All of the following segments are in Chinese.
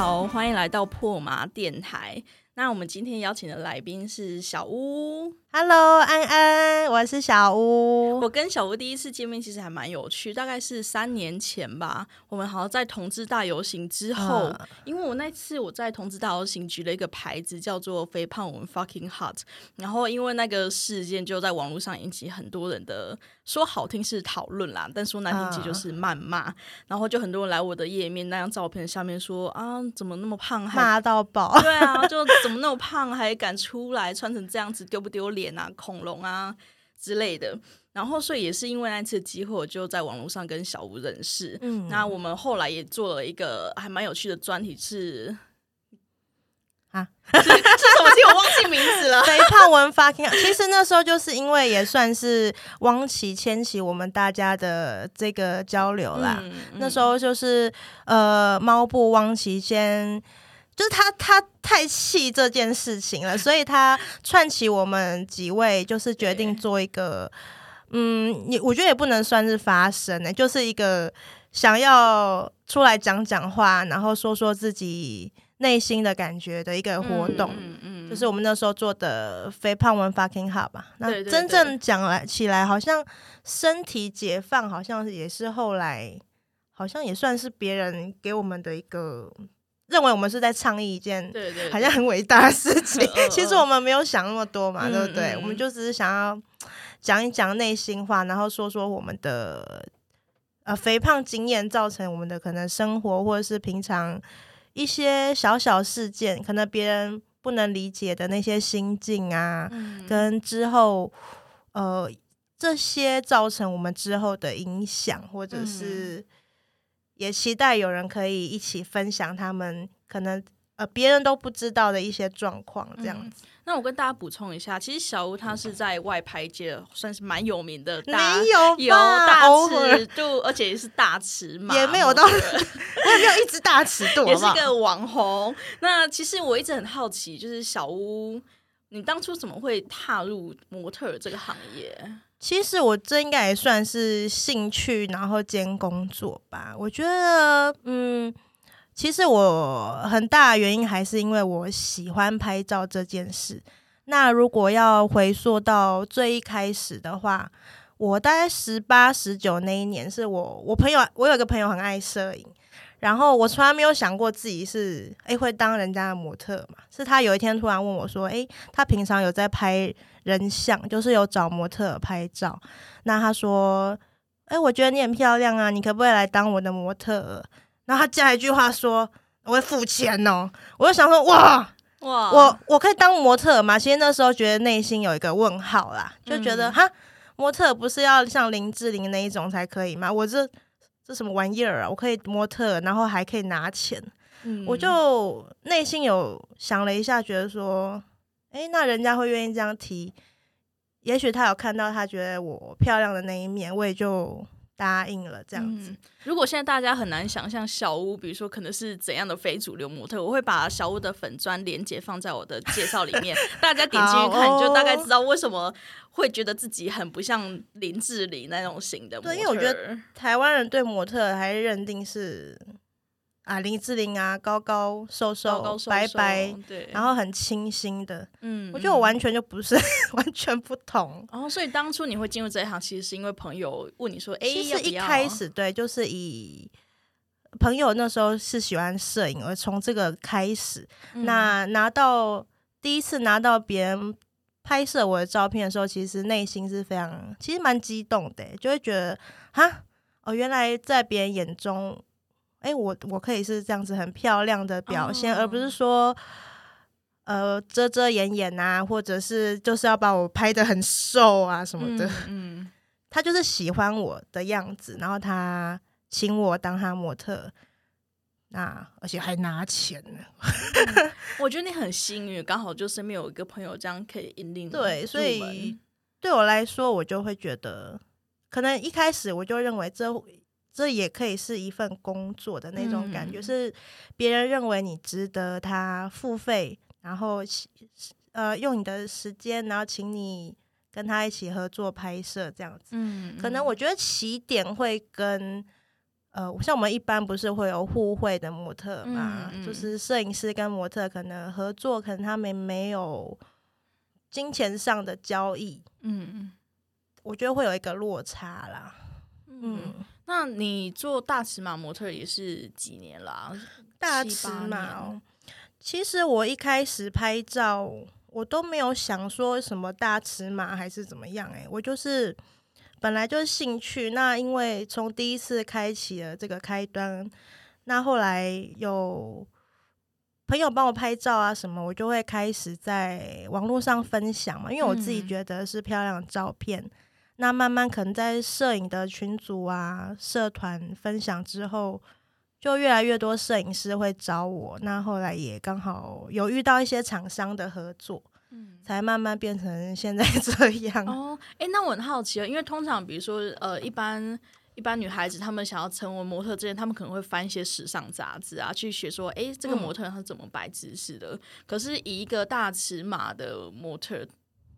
好，欢迎来到破麻电台。那我们今天邀请的来宾是小屋。Hello，安安，我是小屋。我跟小屋第一次见面其实还蛮有趣，大概是三年前吧。我们好像在同志大游行之后，嗯因为我那次我在同志大游行举了一个牌子，叫做“肥胖我们 fucking hot”。然后因为那个事件就在网络上引起很多人的说好听是讨论啦，但说难听其实就是谩骂。然后就很多人来我的页面那张照片下面说啊，怎么那么胖还骂到爆，对啊，就怎么那么胖还敢出来穿成这样子，丢不丢脸啊？恐龙啊之类的。然后，所以也是因为那次机会，我就在网络上跟小吴认识。嗯那我们后来也做了一个还蛮有趣的专题 是，啊是是什么题？我忘记名字了。肥胖文 fucking，其实那时候就是因为也算是汪琪牵起我们大家的这个交流啦。嗯那时候就是呃，猫布汪琪先。就是他，他太气这件事情了，所以他串起我们几位，就是决定做一个，嗯，你我觉得也不能算是发声呢、就是一个想要出来讲讲话，然后说说自己内心的感觉的一个活动。嗯嗯就是我们那时候做的肥胖文 fucking 好吧？那真正讲来起来，好像身体解放，好像也是后来，好像也算是别人给我们的一个认为我们是在倡议一件对对，好像很伟大的事情。其实我们没有想那么多嘛，嗯对不对？嗯我们就只是想要讲一讲内心话，然后说说我们的呃肥胖经验造成我们的可能生活或者是平常一些小小事件，可能别人不能理解的那些心境啊，嗯。跟之后呃这些造成我们之后的影响，或者嗯。是也期待有人可以一起分享他们可能呃别人都不知道的一些状况，这样嗯子。那我跟大家补充一下，其实小吴他是在外拍界算是蛮有名的大，没有有大尺度，而且也是大尺码，也没有到 我也没有一直大尺度，也？是个网红。那其实我一直很好奇，就是小屋，你当初怎么会踏入模特儿这个行业？其实我这应该也算是兴趣，然后兼工作吧。我觉得，嗯，其实我很大的原因还是因为我喜欢拍照这件事。那如果要回溯到最一开始的话，我大概十八、十九那一年，是我我朋友，我有一个朋友很爱摄影，然后我从来没有想过自己是诶会当人家的模特嘛。是他有一天突然问我说：“诶，他平常有在拍人像，就是有找模特拍照。那他说：‘诶，我觉得你很漂亮啊，你可不可以来当我的模特儿？’然后他加一句话说：‘我会付钱哦。’我就想说：‘哇，哇，我我可以当模特儿吗？’其实那时候觉得内心有一个问号啦，就觉得嗯哈、模特不是要像林志玲那一种才可以吗？我这这什么玩意儿啊？我可以模特，然后还可以拿钱。嗯我就内心有想了一下，觉得说，诶，那人家会愿意这样提，也许他有看到他觉得我漂亮的那一面，我也就答应了这样子。嗯如果现在大家很难想象小屋，比如说可能是怎样的非主流模特，我会把小屋的粉砖连接放在我的介绍里面，大家点进去看，哦你就大概知道为什么会觉得自己很不像林志玲那种型的模特。对因为我觉得台湾人对模特还是认定是啊林志玲啊，高高瘦瘦、白白，对，然后很清新的。嗯我觉得我完全就不是，完全不同。哦，所以当初你会进入这一行，其实是因为朋友问你说：“哎、其实一开始对，就是以朋友那时候是喜欢摄影，而从这个开始，嗯那拿到第一次拿到别人拍摄我的照片的时候，其实内心是非常，其实蛮激动的，就会觉得哈哦，原来在别人眼中，哎、我我可以是这样子很漂亮的表现，而不哦是说。呃，遮遮掩掩啊，或者是就是要把我拍的很瘦啊什么的，嗯嗯他就是喜欢我的样子，然后他请我当他模特，那而且还拿钱呢。我觉得你很幸运，刚好就身边有一个朋友这样可以引领对，所以对我来说，我就会觉得，可能一开始我就认为这这也可以是一份工作的那种感觉，嗯。是别人认为你值得他付费，然后呃用你的时间，然后请你跟他一起合作拍摄这样子。嗯，可能我觉得起点会跟呃，像我们一般不是会有互惠的模特嘛，嗯嗯。就是摄影师跟模特可能合作，可能他们没有金钱上的交易，嗯。我觉得会有一个落差啦。嗯。嗯，那你做大尺码模特也是几年啦？大尺码哦，其实我一开始拍照，我都没有想说什么大尺码还是怎么样、欸，我就是本来就是兴趣。那因为从第一次开启了这个开端，那后来有朋友帮我拍照啊什么，我就会开始在网络上分享嘛，因为我自己嗯觉得是漂亮的照片。那慢慢可能在摄影的群组啊、社团分享之后，就越来越多摄影师会找我。那后来也刚好有遇到一些厂商的合作，嗯。才慢慢变成现在 这样。哦，哎、那我很好奇哦，因为通常比如说呃，一般一般女孩子她们想要成为模特之前，她们可能会翻一些时尚杂志啊，去学说，哎、这个嗯模特她怎么摆姿势的。可是以一个大尺码的模特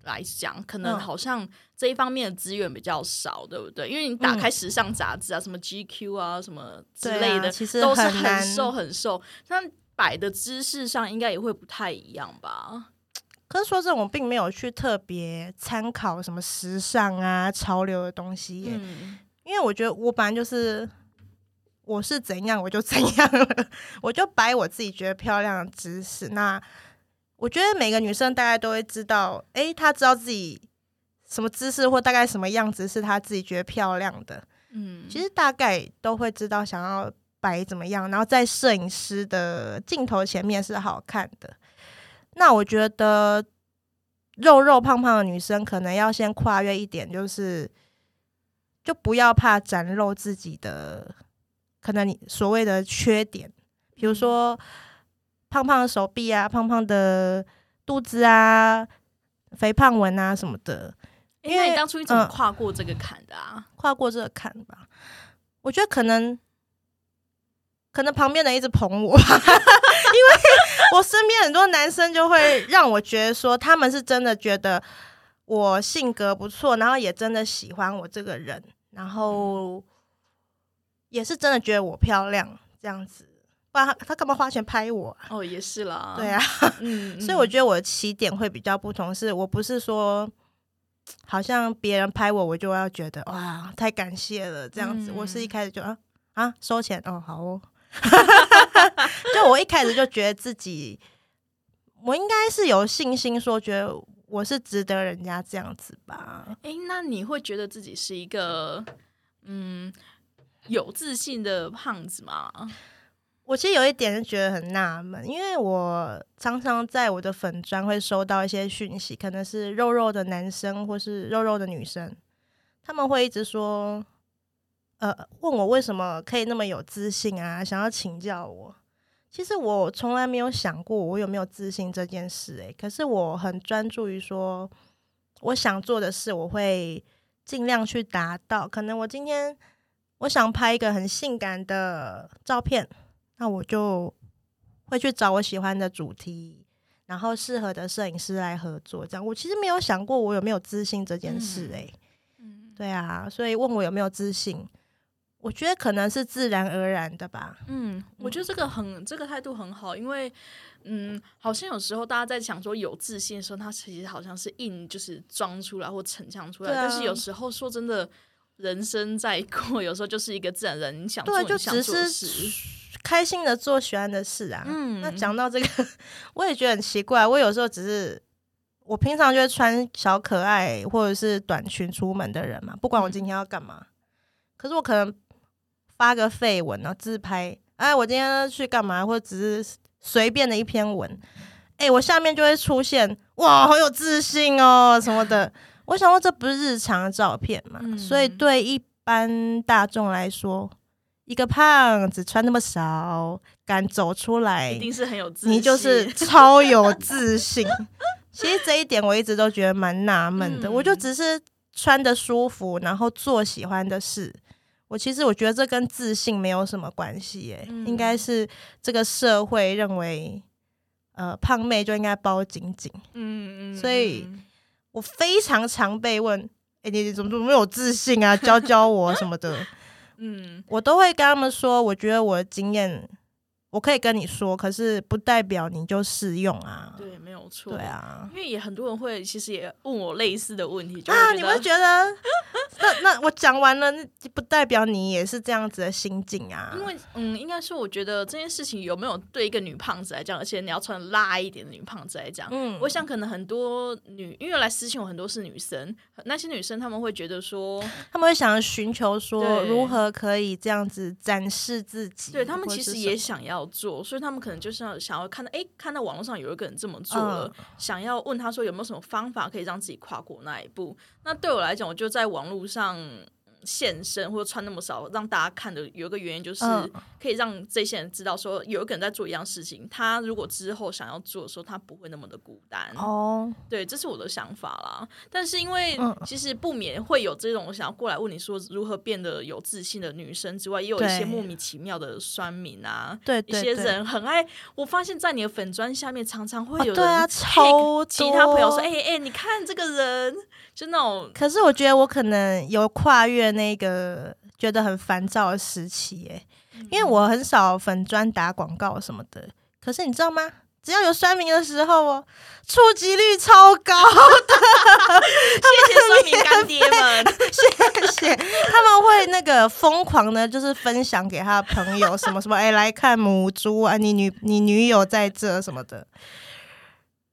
来讲，可能嗯好像这一方面的资源比较少，对不对？因为你打开时尚杂志啊，什么 GQ 啊，什么之对类的，啊其实都是很瘦很瘦，那摆的姿势上应该也会不太一样吧？可是说这种，我并没有去特别参考什么时尚啊、潮流的东西耶，嗯因为我觉得我本来就是我是怎样我就怎样了，我就摆我自己觉得漂亮的姿势。那我觉得每个女生大概都会知道，诶，她知道自己什么姿势或大概什么样子是她自己觉得漂亮的。嗯，其实大概都会知道想要摆怎么样，然后在摄影师的镜头前面是好看的。那我觉得肉肉胖胖的女生可能要先跨越一点，就是就不要怕展露自己的可能你所谓的缺点，比如说胖胖的手臂啊、胖胖的肚子啊、肥胖纹啊什么的。因为你当初你怎么嗯跨过这个坎的啊？跨过这个坎吧。我觉得可能，可能旁边人一直捧我吧，因为我身边很多男生就会让我觉得说，他们是真的觉得我性格不错，然后也真的喜欢我这个人，然后也是真的觉得我漂亮这样子。不然他他干嘛花钱拍我啊、哦，也是啦，对啊，嗯，所以我觉得我的起点会比较不同，是我不是说好像别人拍我，我就要觉得哇太感谢了这样子。嗯我是一开始就啊啊收钱哦好哦，就我一开始就觉得自己我应该是有信心说觉得我是值得人家这样子吧。哎，那你会觉得自己是一个嗯有自信的胖子吗？我其实有一点是觉得很纳闷，因为我常常在我的粉砖会收到一些讯息，可能是肉肉的男生或是肉肉的女生，他们会一直说，呃，问我为什么可以那么有自信啊，想要请教我。其实我从来没有想过我有没有自信这件事、欸，可是我很专注于说我想做的事，我会尽量去达到。可能我今天我想拍一个很性感的照片。那我就会去找我喜欢的主题，然后适合的摄影师来合作。这样，我其实没有想过我有没有自信这件事、欸。诶、嗯对啊，所以问我有没有自信，我觉得可能是自然而然的吧。嗯，我觉得这个很这个态度很好，因为嗯，好像有时候大家在想说有自信的时候，他其实好像是硬就是装出来或逞强出来，但是有时候说真的。人生在过，有时候就是一个自然人，你想做对，就你想只做事，开心的做喜欢的事啊。嗯那讲到这个，我也觉得很奇怪。我有时候只是，我平常就会穿小可爱或者是短裙出门的人嘛，不管我今天要干嘛。可是我可能发个绯闻啊，自拍，哎，我今天去干嘛，或者只是随便的一篇文，哎，我下面就会出现哇，好有自信哦什么的。我想说，这不是日常的照片嘛？嗯所以对一般大众来说，一个胖子穿那么少，敢走出来一，定是很有自信。你就是超有自信。其实这一点我一直都觉得蛮纳闷的，嗯我就只是穿的舒服，然后做喜欢的事。我其实我觉得这跟自信没有什么关系，耶，嗯应该是这个社会认为，呃，胖妹就应该包紧紧。嗯嗯，所以嗯我非常常被问，哎、你怎么怎么没有自信啊？教教我什么的。嗯，我都会跟他们说，我觉得我的经验。我可以跟你说，可是不代表你就适用啊。对，没有错。对啊，因为也很多人会，其实也问我类似的问题，就啊，你会觉得，那那我讲完了，不代表你也是这样子的心境啊。因为，嗯，应该是，我觉得这件事情有没有对一个女胖子来讲，而且你要穿辣一点的女胖子来讲，嗯，我想可能很多女，因为来私信我很多是女生，那些女生她们会觉得说，她们会想要寻求说，如何可以这样子展示自己，对她们其实也想要。做，所以他们可能就是要想要看到，哎，看到网络上有一个人这么做了，想要问他说有没有什么方法可以让自己跨过那一步。那对我来讲，我就在网络上。现身或者穿那么少，让大家看的有一个原因，就是可以让这些人知道，说有一个人在做一样事情。他如果之后想要做的时候，他不会那么的孤单。哦，对，这是我的想法啦。但是因为其实不免会有这种想要过来问你说如何变得有自信的女生之外，也有一些莫名其妙的酸民啊。对，一些人很爱。我发现，在你的粉砖下面，常常会有对啊，超其他朋友说：“哎哎，你看这个人。”就那种，可是我觉得我可能有跨越那个觉得很烦躁的时期，哎，因为我很少粉砖打广告什么的。可是你知道吗？只要有酸民的时候哦，触及率超高的。谢谢酸民干爹们，谢谢他们会那个疯狂的，就是分享给他的朋友什么什么，哎，来看母猪啊，你女你女友在这什么的。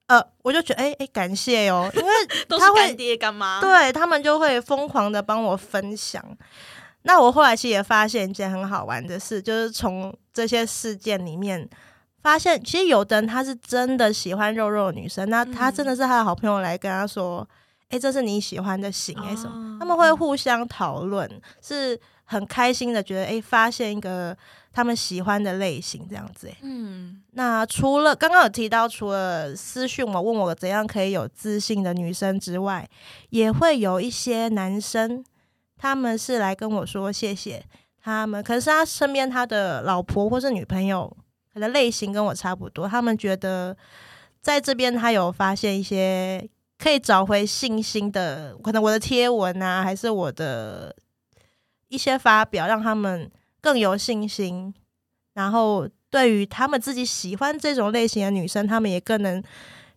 呃，我就觉得，哎哎，感谢哟，因为 都是干爹干妈，对他们就会疯狂的帮我分享。那我后来其实也发现一件很好玩的事，就是从这些事件里面发现，其实有的人他是真的喜欢肉肉女生，那他真的是他的好朋友来跟他说，哎，这是你喜欢的型哎什么，他们会互相讨论，是很开心的，觉得哎，发现一个。他们喜欢的类型这样子，嗯，那除了刚刚有提到，除了私讯我问我怎样可以有自信的女生之外，也会有一些男生，他们是来跟我说谢谢他们，可是他身边他的老婆或是女朋友，可能类型跟我差不多，他们觉得在这边他有发现一些可以找回信心的，可能我的贴文啊，还是我的一些发表，让他们。更有信心，然后对于他们自己喜欢这种类型的女生，他们也更能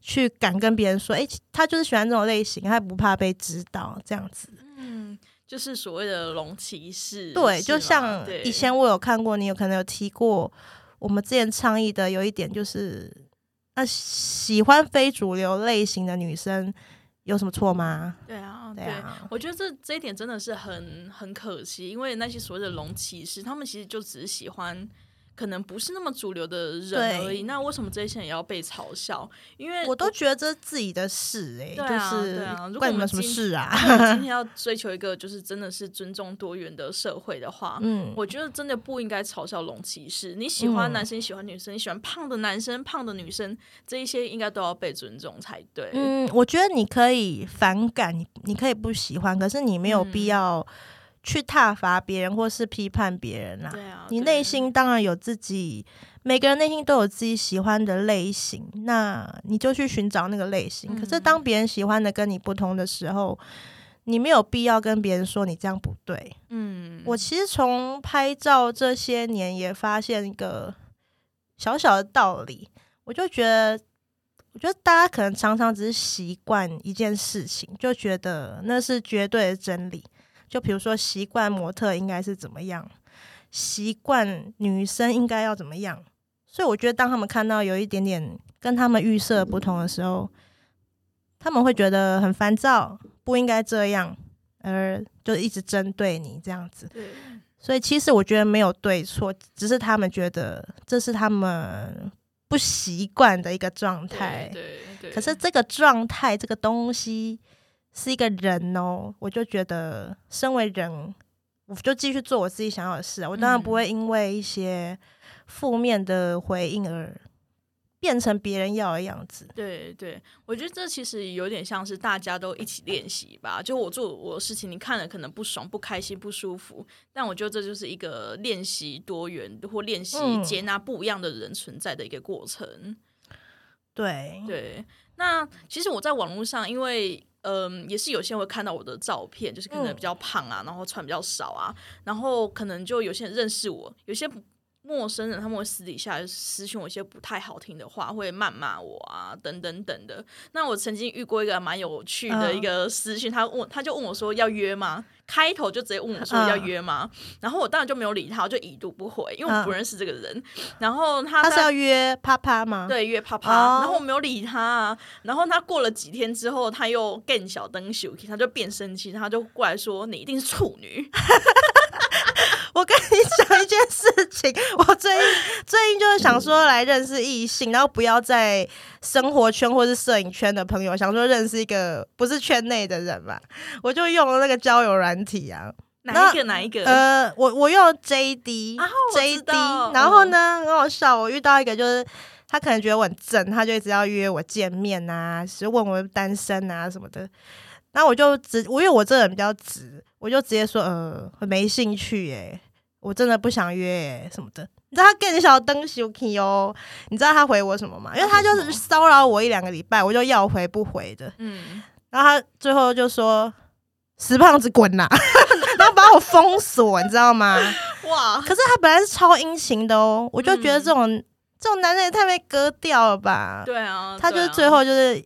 去敢跟别人说：“哎，他就是喜欢这种类型，他不怕被知道。”这样子，嗯，就是所谓的龙骑士。对，就像以前我有看过，你有可能有提过，我们之前倡议的有一点就是，那喜欢非主流类型的女生。有什么错吗？对啊，对啊，我觉得这这一点真的是很很可惜，因为那些所谓的龙骑士，他们其实就只是喜欢。可能不是那么主流的人而已，那为什么这些人也要被嘲笑？因为我都觉得这是自己的事哎，就是对啊，关你们什么事啊？今天 要追求一个就是真的是尊重多元的社会的话，嗯，我觉得真的不应该嘲笑龙骑士。你喜欢男生，喜欢女生，你喜欢胖的男生、胖的女生，这一些应该都要被尊重才对。嗯，我觉得你可以反感，你你可以不喜欢，可是你没有必要。去挞伐别人或是批判别人啦，你内心当然有自己，每个人内心都有自己喜欢的类型，那你就去寻找那个类型。可是当别人喜欢的跟你不同的时候，你没有必要跟别人说你这样不对。嗯，我其实从拍照这些年也发现一个小小的道理，我就觉得，我觉得大家可能常常只是习惯一件事情，就觉得那是绝对的真理。就比如说，习惯模特应该是怎么样，习惯女生应该要怎么样，所以我觉得，当他们看到有一点点跟他们预设不同的时候，他们会觉得很烦躁，不应该这样，而就一直针对你这样子。所以其实我觉得没有对错，只是他们觉得这是他们不习惯的一个状态。对对。可是这个状态，这个东西。是一个人哦，我就觉得身为人，我就继续做我自己想要的事。我当然不会因为一些负面的回应而变成别人要的样子。对对，我觉得这其实有点像是大家都一起练习吧。就我做我的事情，你看了可能不爽、不开心、不舒服，但我觉得这就是一个练习多元或练习接纳不一样的人存在的一个过程。对对。那其实我在网络上，因为嗯，也是有些人会看到我的照片，就是可能比较胖啊，然后穿比较少啊，然后可能就有些人认识我，有些陌生人他们会私底下私讯我一些不太好听的话，会谩骂我啊，等等等的。那我曾经遇过一个蛮有趣的一个私讯，他问他就问我说要约吗？开头就直接问我说要约吗？然后我当然就没有理他，我就已读不回，因为我不认识这个人。然后他他是要约啪啪吗？对，约啪啪。然后我没有理他。然后他过了几天之后，他又更小灯秀气，他就变生气，他就过来说你一定是处女。我跟你讲一件事情，我最近最近就是想说来认识异性，然后不要在生活圈或是摄影圈的朋友，想说认识一个不是圈内的人嘛，我就用了那个交友软体啊。哪一个？哪一个？呃，我我用 JD，JD，然后呢，很好笑，我遇到一个就是他可能觉得我很正，他就一直要约我见面啊，是问我单身啊什么的。然后我就直，我因为我这人比较直，我就直接说，呃，没兴趣诶，我真的不想约什么的。你知道他更小灯修 K 哦？你知道他回我什么吗？因为他就是骚扰我一两个礼拜，我就要回不回的。嗯，然后他最后就说：“死胖子滚呐！” 然后把我封锁，你知道吗？哇！可是他本来是超殷勤的哦，我就觉得这种这种男人也太被割掉了吧？对啊，他就是最后就是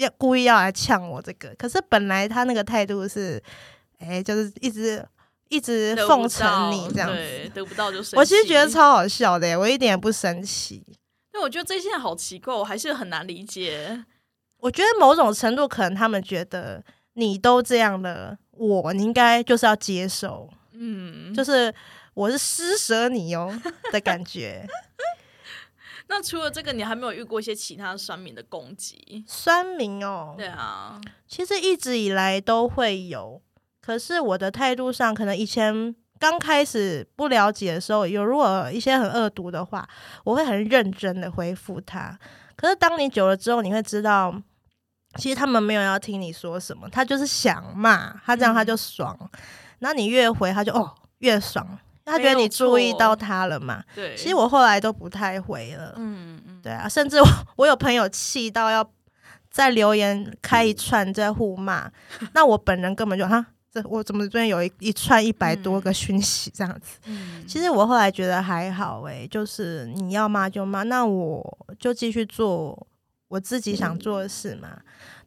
要故意要来呛我这个，可是本来他那个态度是，哎，就是一直。一直奉承你这样子，得不到就我其实觉得超好笑的，我一点也不生气。那我觉得这些好奇怪，我还是很难理解。我觉得某种程度可能他们觉得你都这样了，我应该就是要接受，嗯，就是我是施舍你哦的感觉。那除了这个，你还没有遇过一些其他酸民的攻击？酸民哦，对啊，其实一直以来都会有。可是我的态度上，可能以前刚开始不了解的时候，有如果一些很恶毒的话，我会很认真的回复他。可是当你久了之后，你会知道，其实他们没有要听你说什么，他就是想骂，他这样他就爽。然后你越回，他就哦越爽，他觉得你注意到他了嘛。对，其实我后来都不太回了。嗯嗯，对啊，甚至我我有朋友气到要在留言开一串在互骂，那我本人根本就哈。这我怎么这边有一一串一百多个讯息这样子？其实我后来觉得还好诶，就是你要骂就骂，那我就继续做我自己想做的事嘛。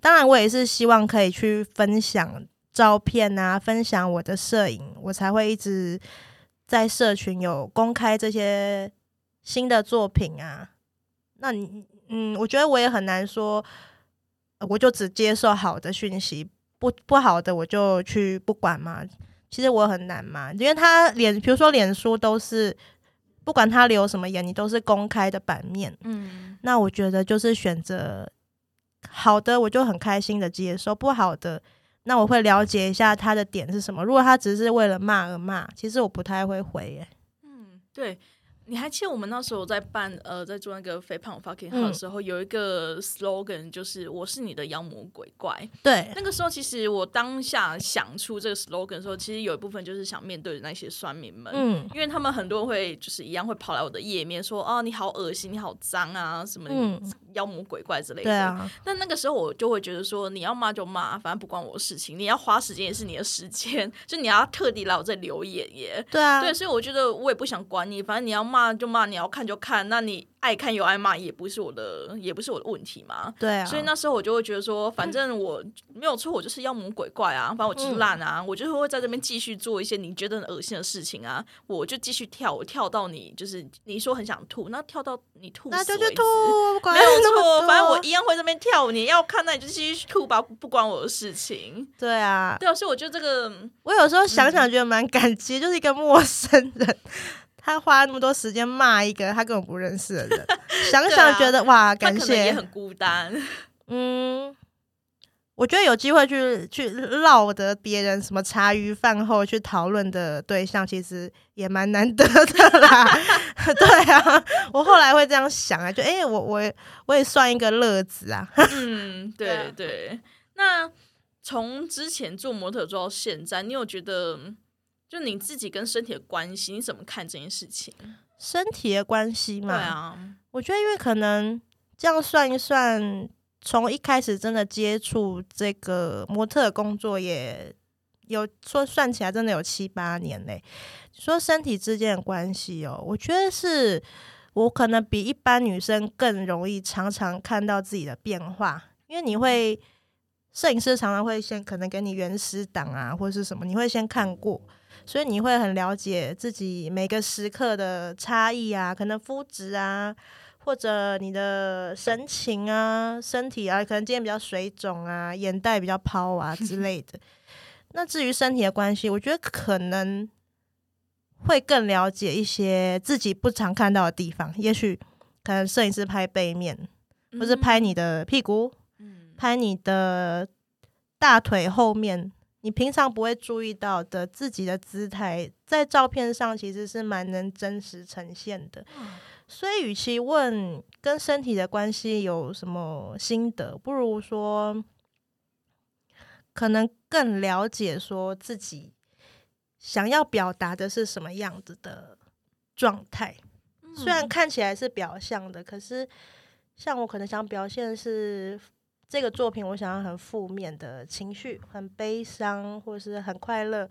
当然，我也是希望可以去分享照片啊，分享我的摄影，我才会一直在社群有公开这些新的作品啊。那你嗯，我觉得我也很难说，我就只接受好的讯息。不不好的我就去不管嘛，其实我很难嘛，因为他脸，比如说脸书都是不管他留什么言，你都是公开的版面，嗯，那我觉得就是选择好的，我就很开心的接受；不好的，那我会了解一下他的点是什么。如果他只是为了骂而骂，其实我不太会回耶。嗯，对。你还记得我们那时候在办呃，在做那个肥胖 fucking 号的时候，有一个 slogan 就是“我是你的妖魔鬼怪”。对，那个时候其实我当下想出这个 slogan 的时候，其实有一部分就是想面对那些酸民们，嗯，因为他们很多会就是一样会跑来我的页面说：“哦，你好恶心，你好脏啊，什么妖魔鬼怪之类的。”对啊。但那个时候我就会觉得说：“你要骂就骂，反正不关我的事情。你要花时间也是你的时间，就你要特地来我这留言耶。”对啊。对，所以我觉得我也不想管你，反正你要。骂就骂，你要看就看，那你。爱看又爱骂，也不是我的，也不是我的问题嘛。对啊，所以那时候我就会觉得说，反正我没有错，我就是妖魔鬼怪啊，反正我就是烂啊，我就是会在这边继续做一些你觉得很恶心的事情啊，我就继续跳，我跳到你就是你说很想吐，那跳到你吐那就去吐，没有错，反正我一样会这边跳，你要看那你就继续吐吧，不关我的事情。对啊，对啊，所以我觉得这个，我有时候想想觉得蛮感激，就是一个陌生人。他花那么多时间骂一个他根本不认识的人，想想觉得哇，感谢也很孤单。嗯，我觉得有机会去去唠得别人什么茶余饭后去讨论的对象，其实也蛮难得的啦。对啊，我后来会这样想啊，就哎，我我我也算一个乐子啊。嗯，对 对。那从之前做模特做到现在，你有觉得？就你自己跟身体的关系，你怎么看这件事情？身体的关系嘛，对啊，我觉得因为可能这样算一算，从一开始真的接触这个模特工作，也有说算起来真的有七八年嘞。说身体之间的关系哦，我觉得是我可能比一般女生更容易常常看到自己的变化，因为你会摄影师常常会先可能给你原始档啊，或者是什么，你会先看过，所以你会很了解自己每个时刻的差异啊，可能肤质啊。或者你的神情啊、身体啊，可能今天比较水肿啊、眼袋比较抛啊之类的。那至于身体的关系，我觉得可能会更了解一些自己不常看到的地方。也许可能摄影师拍背面，或是拍你的屁股，拍你的大腿后面，你平常不会注意到的自己的姿态，在照片上其实是蛮能真实呈现的。所以，与其问跟身体的关系有什么心得，不如说可能更了解说自己想要表达的是什么样子的状态。虽然看起来是表象的，可是像我可能想表现是这个作品，我想要很负面的情绪，很悲伤，或是很快乐。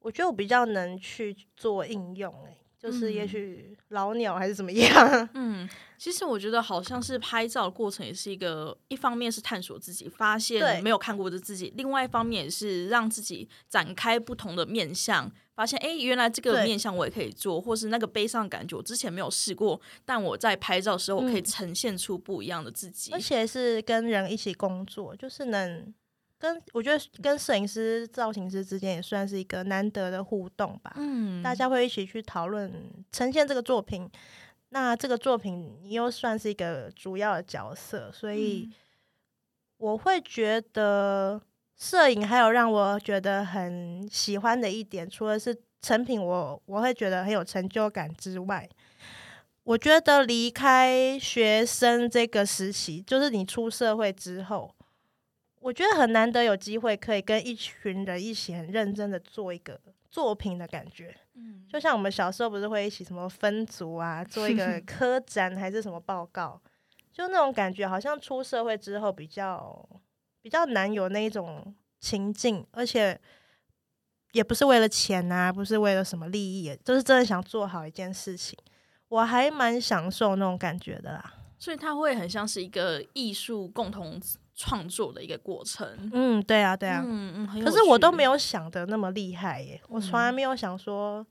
我觉得我比较能去做应用，诶。就是也许老鸟还是怎么样？嗯，其实我觉得好像是拍照的过程也是一个，一方面是探索自己，发现没有看过的自己；，另外一方面也是让自己展开不同的面相，发现哎，原来这个面相我也可以做，或是那个悲伤感觉我之前没有试过，但我在拍照的时候我可以呈现出不一样的自己，而且是跟人一起工作，就是能。跟我觉得跟摄影师、造型师之间也算是一个难得的互动吧。嗯，大家会一起去讨论呈现这个作品。那这个作品你又算是一个主要的角色，所以我会觉得摄影还有让我觉得很喜欢的一点，除了是成品，我我会觉得很有成就感之外，我觉得离开学生这个时期，就是你出社会之后。我觉得很难得有机会可以跟一群人一起很认真的做一个作品的感觉，嗯，就像我们小时候不是会一起什么分组啊，做一个 科展还是什么报告，就那种感觉，好像出社会之后比较比较难有那一种情境，而且也不是为了钱啊，不是为了什么利益，就是真的想做好一件事情，我还蛮享受那种感觉的啦。所以它会很像是一个艺术共同。创作的一个过程，嗯，对啊，对啊，嗯嗯，可是我都没有想的那么厉害耶，我从来没有想说，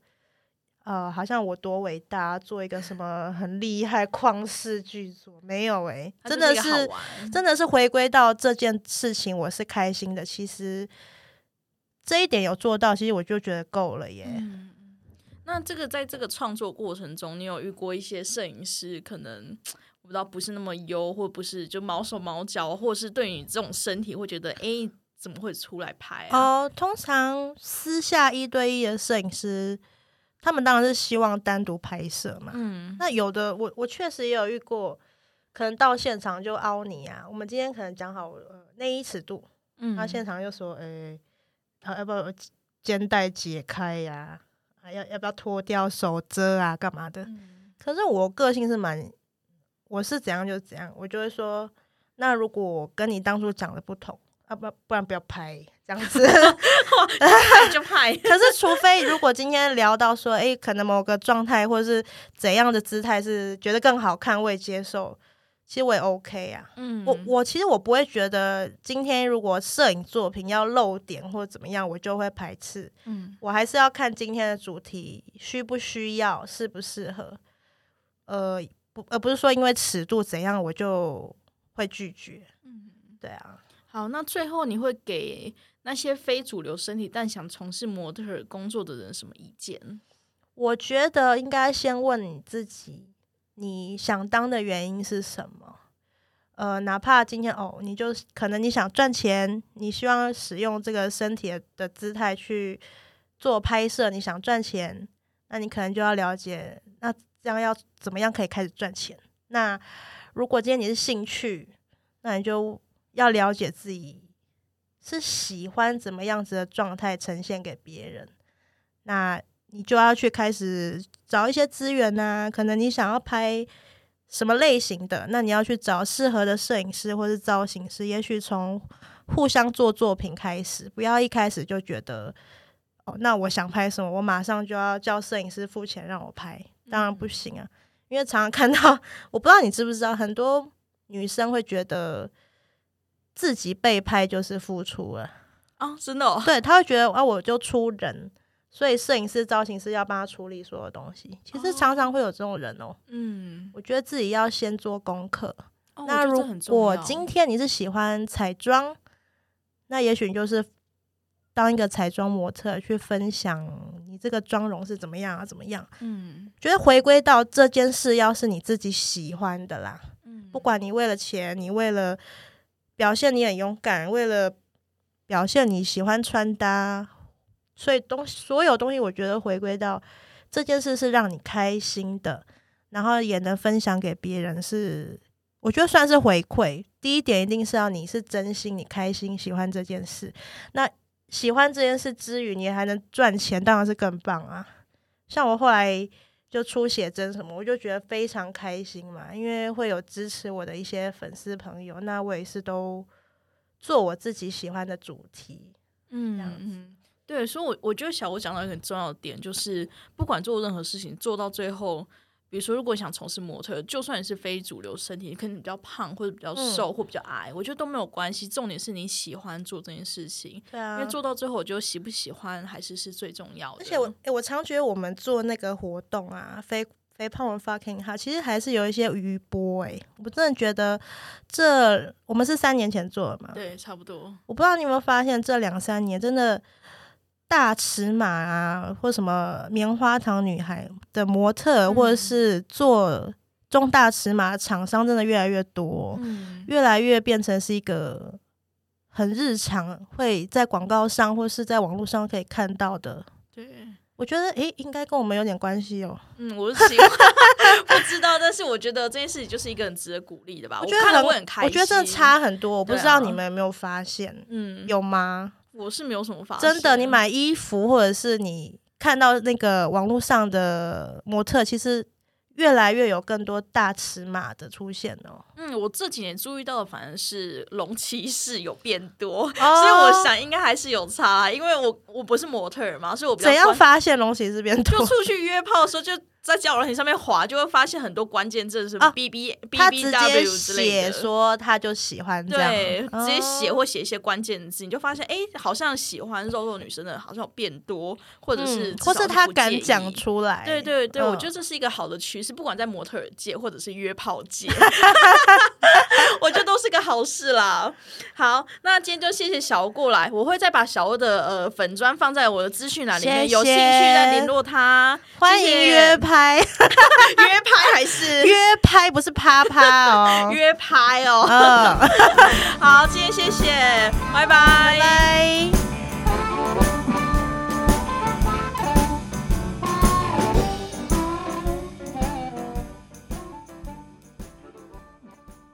呃，好像我多伟大，做一个什么很厉害旷世巨作，没有哎，真的是，真的是回归到这件事情，我是开心的。其实这一点有做到，其实我就觉得够了耶。那这个在这个创作过程中，你有遇过一些摄影师可能？我不知道不是那么优，或不是就毛手毛脚，或是对你这种身体会觉得，哎，怎么会出来拍啊？哦，通常私下一对一的摄影师，他们当然是希望单独拍摄嘛。嗯，那有的我我确实也有遇过，可能到现场就凹你啊。我们今天可能讲好呃内衣尺度，嗯，那现场又说，哎，要不要肩带解开呀？啊，要要不要脱掉手遮啊？干嘛的？可是我个性是蛮。我是怎样就怎样，我就会说，那如果跟你当初讲的不同，啊不不然不要拍这样子，就拍。可是除非如果今天聊到说，哎，可能某个状态或者是怎样的姿态是觉得更好看，我也接受，其实我也 OK 啊。嗯，我我其实我不会觉得今天如果摄影作品要露点或者怎么样，我就会排斥。嗯，我还是要看今天的主题需不需要，适不适合。呃。不，而不是说因为尺度怎样我就会拒绝。嗯，对啊。好，那最后你会给那些非主流身体但想从事模特工作的人什么意见？我觉得应该先问你自己，你想当的原因是什么？呃，哪怕今天哦，你就可能你想赚钱，你希望使用这个身体的姿态去做拍摄，你想赚钱，那你可能就要了解那。这样要怎么样可以开始赚钱？那如果今天你是兴趣，那你就要了解自己是喜欢怎么样子的状态呈现给别人。那你就要去开始找一些资源呐。可能你想要拍什么类型的，那你要去找适合的摄影师或是造型师，也许从互相做作品开始，不要一开始就觉得哦，那我想拍什么，我马上就要叫摄影师付钱让我拍，当然不行啊，因为常常看到，我不知道你知不知道，很多女生会觉得自己被拍就是付出了。啊，真的，对，他会觉得啊，我就出人，所以摄影师、造型师要帮他处理所有东西。其实常常会有这种人哦。嗯，我觉得自己要先做功课。那如果今天你是喜欢彩妆，那也许就是当一个彩妆模特去分享你这个妆容是怎么样啊，怎么样？嗯，觉得回归到这件事，要是你自己喜欢的啦。嗯，不管你为了钱，你为了表现你很勇敢，为了。表现你喜欢穿搭，所以东所有东西，我觉得回归到这件事是让你开心的，然后也能分享给别人，是我觉得算是回馈。第一点一定是要你是真心，你开心喜欢这件事。那喜欢这件事之余，你还能赚钱，当然是更棒啊！像我后来就出写真什么，我就觉得非常开心嘛，因为会有支持我的一些粉丝朋友，那我也是都。做我自己喜欢的主题，嗯嗯，对，所以，我我觉得小吴讲到一个很重要的点，就是不管做任何事情，做到最后，比如说，如果想从事模特，就算你是非主流身体，可能比较胖或者比较瘦或比较矮，我觉得都没有关系。重点是你喜欢做这件事情，对啊，因为做到最后，我觉得喜不喜欢还是是最重要的。而且我，我常觉得我们做那个活动啊，非。肥胖文 fucking 好，其实还是有一些余波哎，我真的觉得这我们是三年前做的嘛，对，差不多。我不知道你有没有发现，这两三年真的大尺码啊，或什么棉花糖女孩的模特，或者是做中大尺码的厂商，真的越来越多，越来越变成是一个很日常，会在广告上或是在网络上可以看到的，对。我觉得诶，应该跟我们有点关系哦。嗯，我是喜欢，不知道，但是我觉得这件事情就是一个很值得鼓励的吧。我觉得很，很开心。我觉得真的差很多，我不知道你们有没有发现？嗯，有吗？我是没有什么发现。真的，你买衣服或者是你看到那个网络上的模特，其实。越来越有更多大尺码的出现哦。嗯，我这几年注意到的反而是龙骑士有变多，所以我想应该还是有差，因为我我不是模特嘛，所以我怎样发现龙骑士变多？就出去约炮的时候就。在交友软件上面滑，就会发现很多关键字是 B B B B W 之类的。说他就喜欢这样，对，直接写或写一些关键字，你就发现哎，好像喜欢肉肉女生的好像变多，或者是或是他敢讲出来。对对对，我觉得这是一个好的趋势，不管在模特界或者是约炮界，我觉得都是个好事啦。好，那今天就谢谢小欧过来，我会再把小欧的呃粉砖放在我的资讯栏里面，有兴趣再联络他，欢迎约炮。拍约拍还是 约拍？不是啪啪哦，约拍哦。嗯，好，今天谢谢，拜拜。